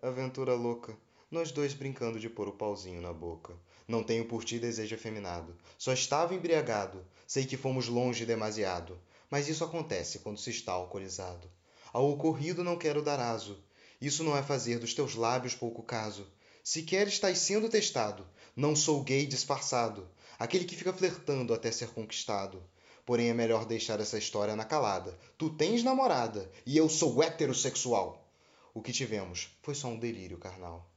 Aventura louca, nós dois brincando de pôr o pauzinho na boca. Não tenho por ti desejo efeminado, só estava embriagado. Sei que fomos longe demasiado, mas isso acontece quando se está alcoolizado. Ao ocorrido não quero dar aso, isso não é fazer dos teus lábios pouco caso. Sequer estás sendo testado, não sou gay disfarçado, aquele que fica flertando até ser conquistado. Porém é melhor deixar essa história na calada. Tu tens namorada e eu sou heterossexual. O que tivemos foi só um delírio carnal.